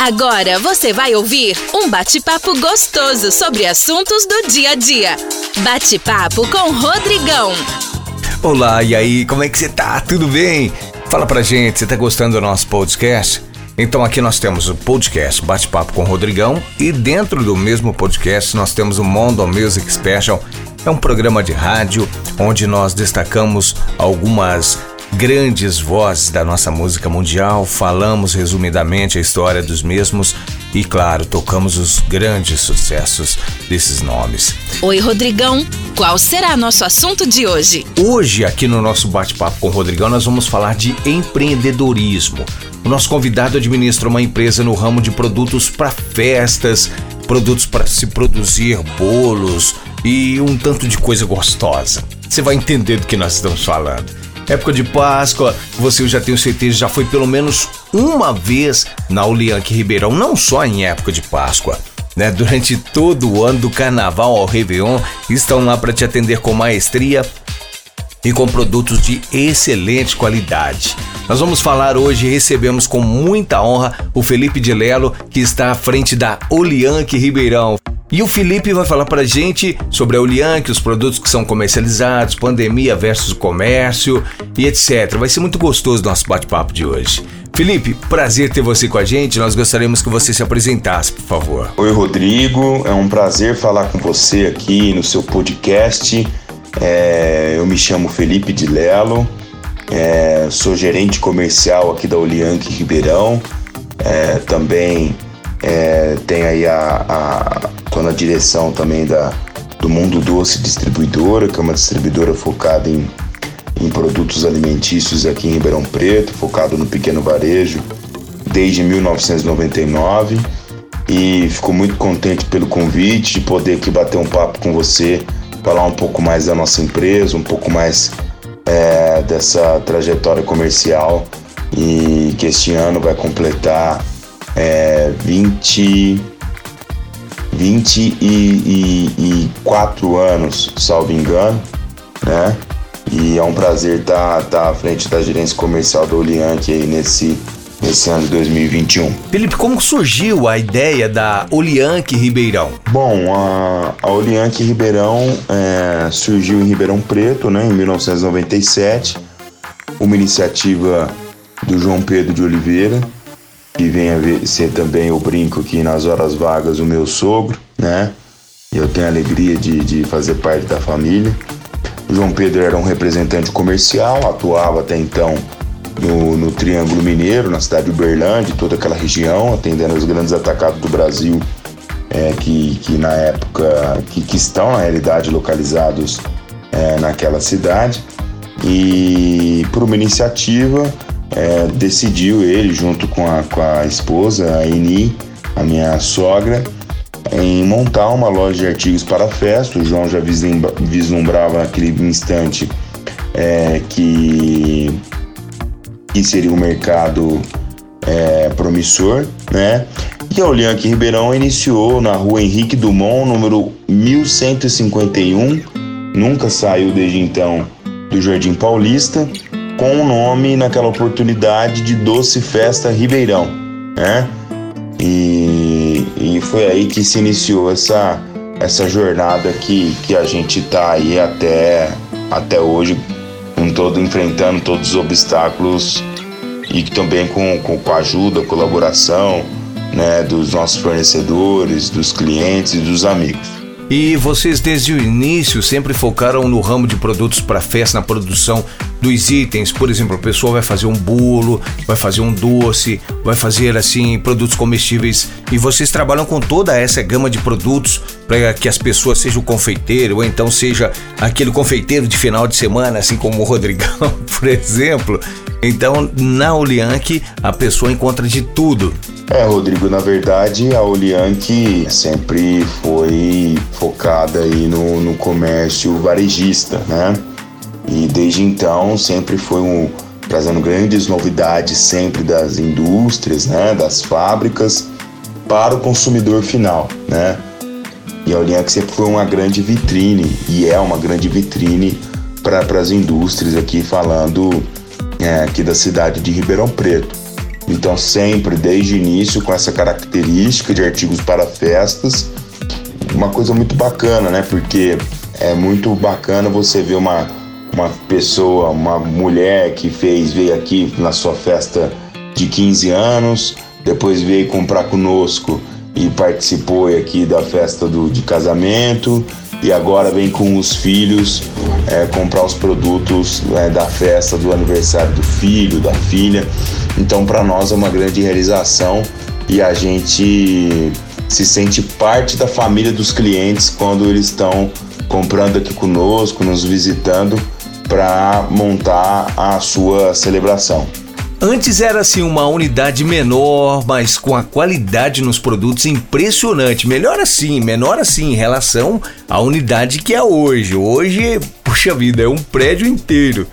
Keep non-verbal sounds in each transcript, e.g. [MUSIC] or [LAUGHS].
Agora você vai ouvir um bate-papo gostoso sobre assuntos do dia a dia. Bate-papo com Rodrigão. Olá, e aí, como é que você tá? Tudo bem? Fala pra gente, você tá gostando do nosso podcast? Então aqui nós temos o podcast Bate-Papo com Rodrigão e dentro do mesmo podcast nós temos o Mondo Music Special. É um programa de rádio onde nós destacamos algumas grandes vozes da nossa música mundial, falamos resumidamente a história dos mesmos e, claro, tocamos os grandes sucessos desses nomes. Oi, Rodrigão. Qual será nosso assunto de hoje? Hoje, aqui no nosso bate-papo com o Rodrigão, nós vamos falar de empreendedorismo. O nosso convidado administra uma empresa no ramo de produtos para festas, produtos para se produzir bolos e um tanto de coisa gostosa. Você vai entender do que nós estamos falando. Época de Páscoa, você eu já tenho certeza já foi pelo menos uma vez na Ulianque Ribeirão, não só em época de Páscoa. Né? Durante todo o ano do carnaval ao Réveillon, estão lá para te atender com maestria e com produtos de excelente qualidade. Nós vamos falar hoje e recebemos com muita honra o Felipe de Lelo, que está à frente da Olianque Ribeirão. E o Felipe vai falar pra gente sobre a Olianque, os produtos que são comercializados, pandemia versus comércio e etc. Vai ser muito gostoso o nosso bate-papo de hoje. Felipe, prazer ter você com a gente. Nós gostaríamos que você se apresentasse, por favor. Oi, Rodrigo. É um prazer falar com você aqui no seu podcast. É, eu me chamo Felipe de Lelo, é, sou gerente comercial aqui da Olianque Ribeirão. É, também é, tem aí a, a, tô na direção também da, do Mundo Doce Distribuidora, que é uma distribuidora focada em, em produtos alimentícios aqui em Ribeirão Preto, focado no pequeno varejo desde 1999. E fico muito contente pelo convite de poder aqui bater um papo com você, falar um pouco mais da nossa empresa, um pouco mais é, dessa trajetória comercial e que este ano vai completar é, 20, 24 anos, salvo engano, né? E é um prazer estar tá, tá à frente da gerência comercial do Olianque aí nesse, nesse ano de 2021. Felipe, como surgiu a ideia da Olianque Ribeirão? Bom, a, a Olianque Ribeirão é, surgiu em Ribeirão Preto, né, em 1997, uma iniciativa do João Pedro de Oliveira, que vem a ser também, eu brinco aqui nas horas vagas, o meu sogro, né? Eu tenho a alegria de, de fazer parte da família. O João Pedro era um representante comercial, atuava até então no, no Triângulo Mineiro, na cidade de Uberlândia, toda aquela região, atendendo os grandes atacados do Brasil, é, que, que na época, que, que estão na realidade localizados é, naquela cidade. E por uma iniciativa, é, decidiu ele, junto com a, com a esposa, a Eni, a minha sogra, em montar uma loja de artigos para festa. O João já vislumbrava naquele instante é, que, que seria um mercado é, promissor, né? E a Olianque Ribeirão iniciou na rua Henrique Dumont, número 1151, nunca saiu desde então do Jardim Paulista, com o nome naquela oportunidade de Doce Festa Ribeirão, né? E, e foi aí que se iniciou essa, essa jornada que, que a gente está aí até, até hoje, com todo, enfrentando todos os obstáculos e também com, com, com a ajuda, colaboração né, dos nossos fornecedores, dos clientes e dos amigos. E vocês desde o início sempre focaram no ramo de produtos para festa, na produção dos itens. Por exemplo, a pessoa vai fazer um bolo, vai fazer um doce, vai fazer assim produtos comestíveis e vocês trabalham com toda essa gama de produtos para que as pessoas sejam confeiteiro ou então seja aquele confeiteiro de final de semana, assim como o Rodrigão, [LAUGHS] por exemplo. Então, na Olianque, a pessoa encontra de tudo. É, Rodrigo, na verdade, a Olianque sempre foi focada aí no, no comércio varejista, né? E desde então sempre foi um, trazendo grandes novidades sempre das indústrias, né, das fábricas para o consumidor final, né? E a Olianque sempre foi uma grande vitrine e é uma grande vitrine para as indústrias aqui falando é, aqui da cidade de Ribeirão Preto. Então, sempre, desde o início, com essa característica de artigos para festas. Uma coisa muito bacana, né? Porque é muito bacana você ver uma, uma pessoa, uma mulher que fez, veio aqui na sua festa de 15 anos, depois veio comprar conosco e participou aqui da festa do, de casamento e agora vem com os filhos é, comprar os produtos é, da festa do aniversário do filho, da filha. Então, para nós é uma grande realização e a gente se sente parte da família dos clientes quando eles estão comprando aqui conosco, nos visitando para montar a sua celebração. Antes era assim uma unidade menor, mas com a qualidade nos produtos impressionante. Melhor assim, menor assim em relação à unidade que é hoje. Hoje, puxa vida, é um prédio inteiro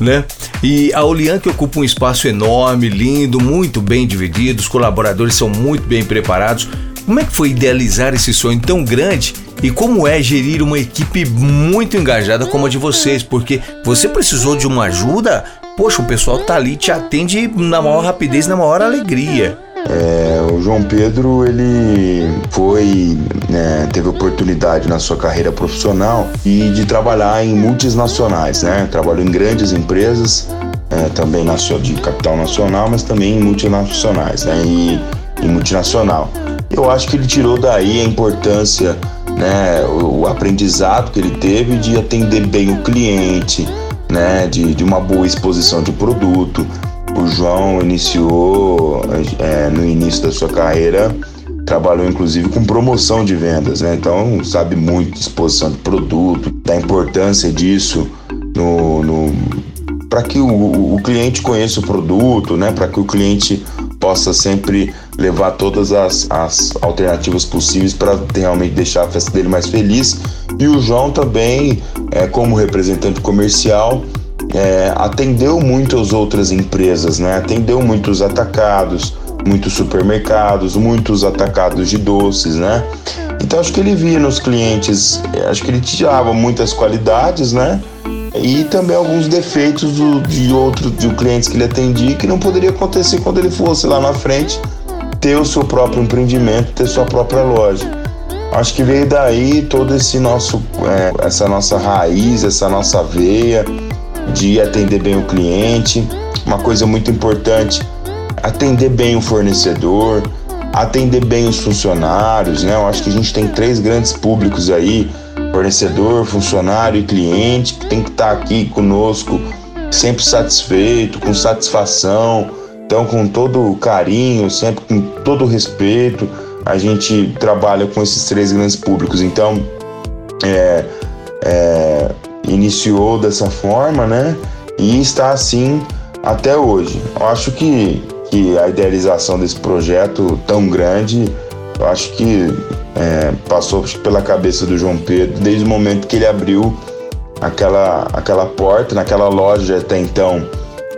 né? E a Olian que ocupa um espaço enorme, lindo, muito bem dividido, os colaboradores são muito bem preparados. Como é que foi idealizar esse sonho tão grande e como é gerir uma equipe muito engajada como a de vocês? Porque você precisou de uma ajuda, poxa, o pessoal tá ali te atende na maior rapidez, na maior alegria. É, o João Pedro ele foi né, teve oportunidade na sua carreira profissional e de trabalhar em multinacionais, né? Trabalhou em grandes empresas, é, também na sua, de capital nacional, mas também em multinacionais, né? E, e multinacional. Eu acho que ele tirou daí a importância, né? O, aprendizado que ele teve de atender bem o cliente, né? De, de uma boa exposição de produto o João iniciou é, no início da sua carreira, trabalhou inclusive com promoção de vendas, né? Então sabe muito de exposição de produto, da importância disso no, no para que o, o, cliente conheça o produto, né? Para que o cliente possa sempre levar todas as, as alternativas possíveis para realmente deixar a festa dele mais feliz. E o João também, é, como representante comercial, é, atendeu muito as outras empresas, né? Atendeu muitos atacados, muitos supermercados, muitos atacados de doces, né? Então acho que ele via nos clientes, é, acho que ele tirava muitas qualidades, né? E também alguns defeitos do, de outros de clientes que ele atendia que não poderia acontecer quando ele fosse lá na frente ter o seu próprio empreendimento, ter sua própria loja. Acho que veio daí todo esse nosso, é, essa nossa raiz, essa nossa veia, de atender bem o cliente. Uma coisa muito importante, atender bem o fornecedor, atender bem os funcionários, né? Eu acho que a gente tem três grandes públicos aí, fornecedor, funcionário e cliente, que tem que estar aqui conosco sempre satisfeito, com satisfação, então com todo carinho, sempre com todo respeito, a gente trabalha com esses três grandes públicos. Então, é, é, iniciou dessa forma, né? E está assim até hoje. Eu acho que, que a idealização desse projeto tão grande, eu acho que é, passou pela cabeça do João Pedro desde o momento que ele abriu aquela, aquela porta, naquela loja até então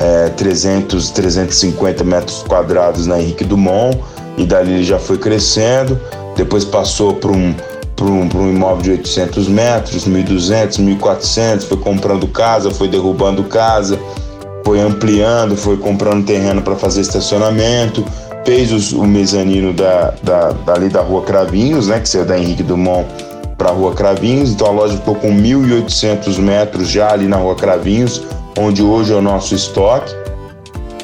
é, 300, 350 metros quadrados na Henrique Dumont, e dali ele já foi crescendo, depois passou para um um, um, imóvel de 800 metros, 1.200, 1.400, foi comprando casa, foi derrubando casa, foi ampliando, foi comprando terreno para fazer estacionamento, fez os, o mezanino da, da, dali da Rua Cravinhos, né, que saiu da Henrique Dumont para a Rua Cravinhos, então a loja ficou com 1.800 metros já ali na Rua Cravinhos, onde hoje é o nosso estoque.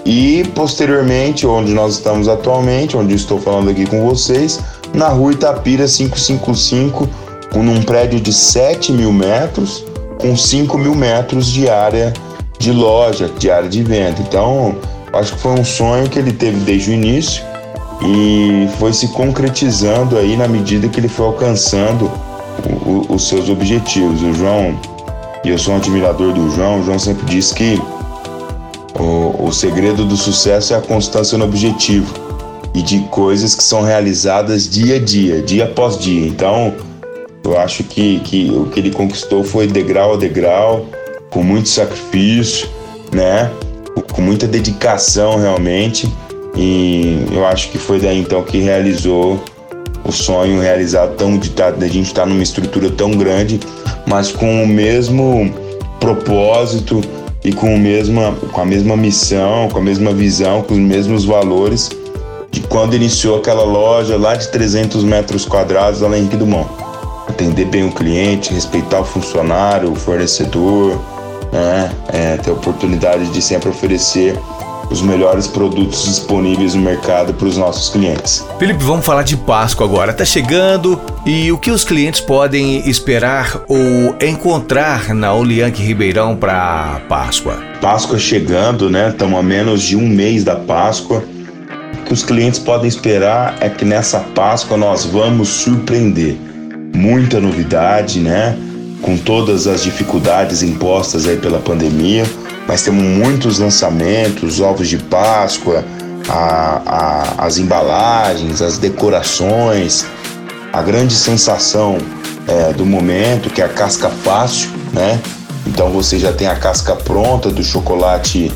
E posteriormente, onde nós estamos atualmente, onde estou falando aqui com vocês, na rua Itapira 555, num prédio de 7 mil metros, com 5 mil metros de área de loja, de área de venda. Então, acho que foi um sonho que ele teve desde o início e foi se concretizando aí na medida que ele foi alcançando o, o, os seus objetivos. O João, e eu sou um admirador do João, o João sempre diz que o, o segredo do sucesso é a constância no objetivo e de coisas que são realizadas dia a dia, dia após dia. Então, eu acho que, que o que ele conquistou foi degrau a degrau, com muito sacrifício, né? Com muita dedicação realmente. E eu acho que foi daí então que realizou o sonho realizado tão de, tá, de a gente estar tá numa estrutura tão grande, mas com o mesmo propósito e com, o mesma, com a mesma missão, com a mesma visão, com os mesmos valores de quando iniciou aquela loja lá de 300 metros quadrados em Henrique Dumont. Atender bem o cliente, respeitar o funcionário, o fornecedor, né? É, ter a oportunidade de sempre oferecer os melhores produtos disponíveis no mercado para os nossos clientes. Felipe, vamos falar de Páscoa agora. Está chegando e o que os clientes podem esperar ou encontrar na Olianque Ribeirão para Páscoa? Páscoa chegando, né? Estamos a menos de um mês da Páscoa. O que os clientes podem esperar é que nessa Páscoa nós vamos surpreender. Muita novidade, né? Com todas as dificuldades impostas aí pela pandemia mas temos muitos lançamentos, ovos de Páscoa, a, a, as embalagens, as decorações, a grande sensação é, do momento que é a casca fácil, né? Então você já tem a casca pronta do chocolate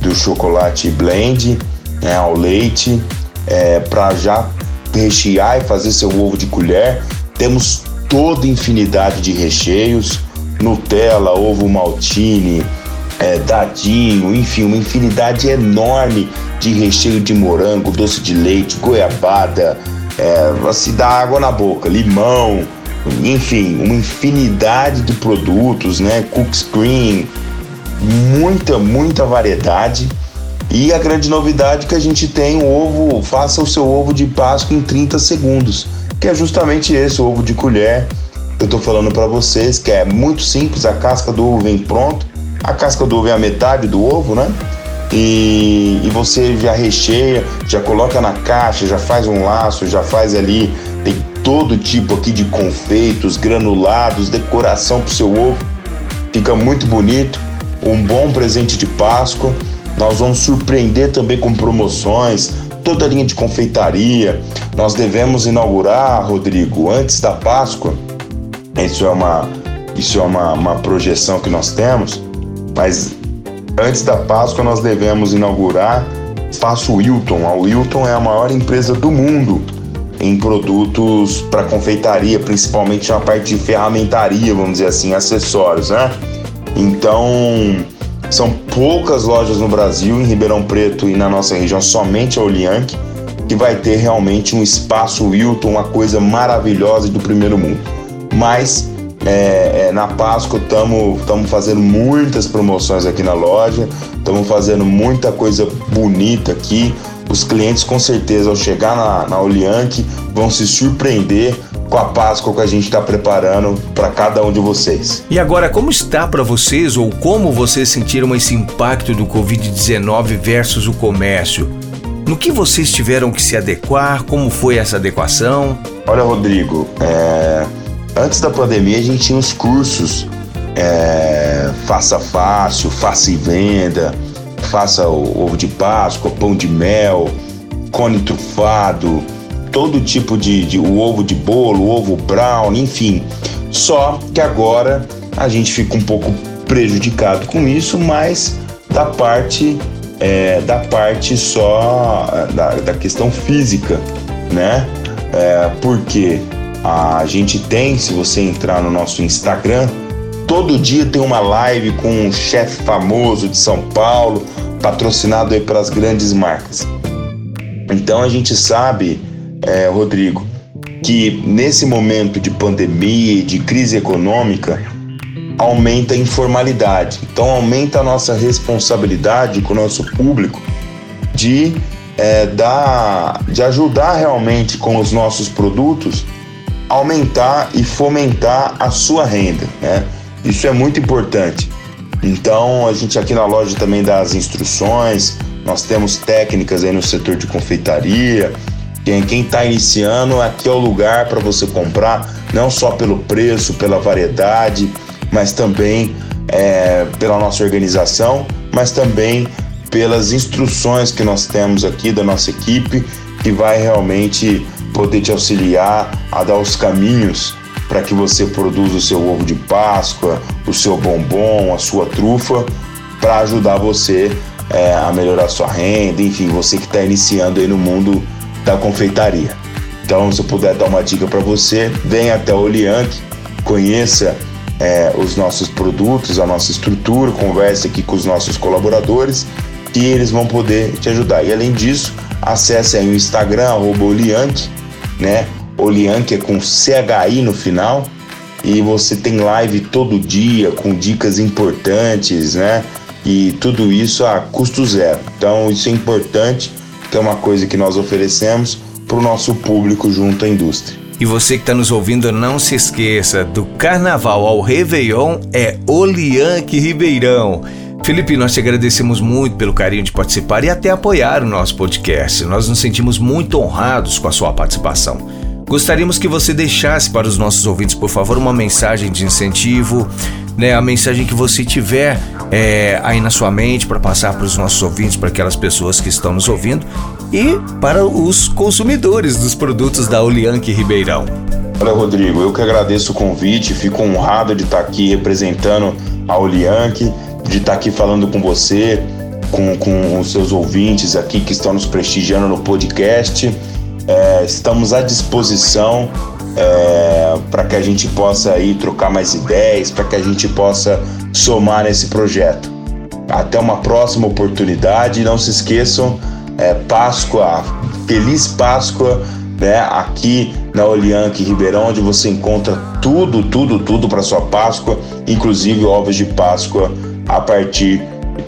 do chocolate blend né, ao leite é, para já rechear e fazer seu ovo de colher. Temos toda infinidade de recheios, Nutella, ovo maltine, é, dadinho, enfim, uma infinidade enorme de recheio de morango, doce de leite, goiabada, é, se dá água na boca, limão, enfim, uma infinidade de produtos, né? Cook cream, muita, muita variedade. E a grande novidade é que a gente tem o ovo, faça o seu ovo de Páscoa em 30 segundos, que é justamente esse, o ovo de colher. Eu tô falando para vocês que é muito simples, a casca do ovo vem pronto, a casca do ovo é a metade do ovo, né? E, e, você já recheia, já coloca na caixa, já faz um laço, já faz ali, tem todo tipo aqui de confeitos, granulados, decoração para o seu ovo. Fica muito bonito, um bom presente de Páscoa. Nós vamos surpreender também com promoções, toda a linha de confeitaria. Nós devemos inaugurar, Rodrigo, antes da Páscoa. Isso é uma, isso é uma, uma projeção que nós temos mas antes da Páscoa nós devemos inaugurar Faço Wilton. A Wilton é a maior empresa do mundo em produtos para confeitaria, principalmente na parte de ferramentaria, vamos dizer assim, acessórios, né? Então, são poucas lojas no Brasil, em Ribeirão Preto e na nossa região, somente a Olianque, que vai ter realmente um espaço Wilton, uma coisa maravilhosa do primeiro mundo. Mas é, é, na Páscoa estamos fazendo muitas promoções aqui na loja, estamos fazendo muita coisa bonita aqui. Os clientes com certeza ao chegar na, na vão se surpreender com a Páscoa que a gente está preparando para cada um de vocês. E agora, como está para vocês ou como vocês sentiram esse impacto do Covid-19 versus o comércio? No que vocês tiveram que se adequar? Como foi essa adequação? Olha, Rodrigo, é Antes da pandemia, a gente tinha os cursos é, Faça Fácil, Faça e Venda, Faça o ovo de Páscoa, pão de mel, cone trufado, todo tipo de, de o ovo de bolo, ovo brown, enfim. Só que agora a gente fica um pouco prejudicado com isso, mas da parte é, da parte só da, da questão física, né? É, porque a gente tem, se você entrar no nosso Instagram, todo dia tem uma live com um chefe famoso de São Paulo, patrocinado aí pelas grandes marcas. Então a gente sabe, é, Rodrigo, que nesse momento de pandemia de crise econômica, aumenta a informalidade. Então aumenta a nossa responsabilidade com o nosso público de, é, dar, de ajudar realmente com os nossos produtos aumentar e fomentar a sua renda, né? Isso é muito importante. Então, a gente aqui na loja também dá as instruções, nós temos técnicas aí no setor de confeitaria. Quem está iniciando, aqui é o lugar para você comprar, não só pelo preço, pela variedade, mas também é, pela nossa organização, mas também pelas instruções que nós temos aqui da nossa equipe, que vai realmente poder te auxiliar a dar os caminhos para que você produza o seu ovo de Páscoa, o seu bombom, a sua trufa, para ajudar você é, a melhorar sua renda, enfim, você que está iniciando aí no mundo da confeitaria. Então, se eu puder dar uma dica para você, venha até o Olianque, conheça é, os nossos produtos, a nossa estrutura, converse aqui com os nossos colaboradores que eles vão poder te ajudar. E além disso, acesse aí o Instagram, arroba Oliank, né? Oliank é com CHI no final. E você tem live todo dia com dicas importantes, né? E tudo isso a custo zero. Então isso é importante, que é uma coisa que nós oferecemos para o nosso público junto à indústria. E você que está nos ouvindo, não se esqueça, do Carnaval ao Réveillon é Olianque Ribeirão. Felipe, nós te agradecemos muito pelo carinho de participar e até apoiar o nosso podcast. Nós nos sentimos muito honrados com a sua participação. Gostaríamos que você deixasse para os nossos ouvintes, por favor, uma mensagem de incentivo, né? A mensagem que você tiver é, aí na sua mente para passar para os nossos ouvintes, para aquelas pessoas que estão nos ouvindo e para os consumidores dos produtos da Olianque Ribeirão. Olha, Rodrigo, eu que agradeço o convite, fico honrado de estar aqui representando a Olianque de estar aqui falando com você, com, com os seus ouvintes aqui que estão nos prestigiando no podcast. É, estamos à disposição é, para que a gente possa aí trocar mais ideias, para que a gente possa somar nesse projeto. Até uma próxima oportunidade. Não se esqueçam, é, Páscoa, feliz Páscoa, né? Aqui na Olianque Ribeirão, onde você encontra tudo, tudo, tudo para sua Páscoa, inclusive ovos de Páscoa a partir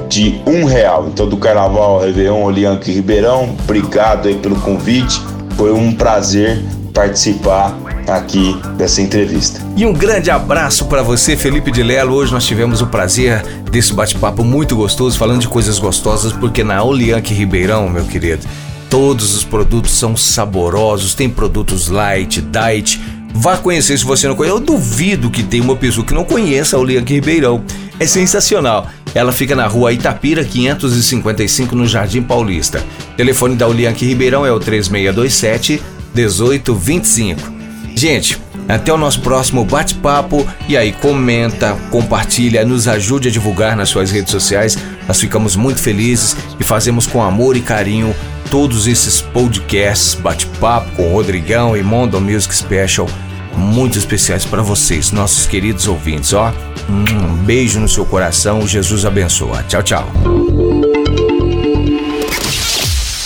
de um real. Então, do Carnaval Réveillon Olianque Ribeirão, obrigado aí pelo convite. Foi um prazer participar aqui dessa entrevista. E um grande abraço para você, Felipe de Lelo. Hoje nós tivemos o prazer desse bate-papo muito gostoso, falando de coisas gostosas, porque na Olianque Ribeirão, meu querido, todos os produtos são saborosos, tem produtos light, diet. Vá conhecer se você não conhece. Eu duvido que tenha uma pessoa que não conheça a Olianque Ribeirão é sensacional. Ela fica na rua Itapira 555 no Jardim Paulista. O telefone da Ulianque Ribeirão é o 3627 1825. Gente, até o nosso próximo bate-papo e aí comenta, compartilha, nos ajude a divulgar nas suas redes sociais. Nós ficamos muito felizes e fazemos com amor e carinho todos esses podcasts, bate-papo com Rodrigão e Mondo Music Special muito especiais para vocês, nossos queridos ouvintes, ó. Um beijo no seu coração, Jesus abençoa. Tchau, tchau.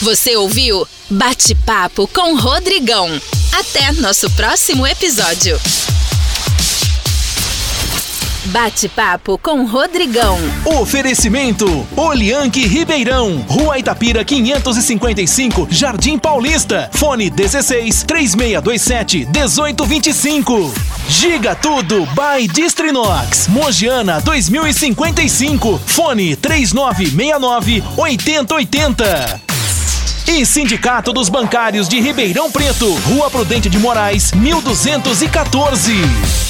Você ouviu Bate-papo com Rodrigão. Até nosso próximo episódio. Bate-papo com Rodrigão. Oferecimento: Olianque Ribeirão, Rua Itapira 555, Jardim Paulista. Fone 16 3627 1825. Giga Tudo by Distrinox, Mogiana 2055. Fone 3969 8080. E Sindicato dos Bancários de Ribeirão Preto, Rua Prudente de Moraes, 1214.